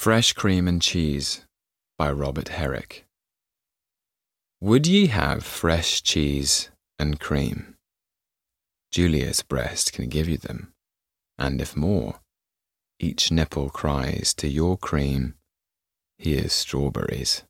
Fresh Cream and Cheese by Robert Herrick. Would ye have fresh cheese and cream? Julia's breast can give you them, and if more, each nipple cries to your cream, here's strawberries.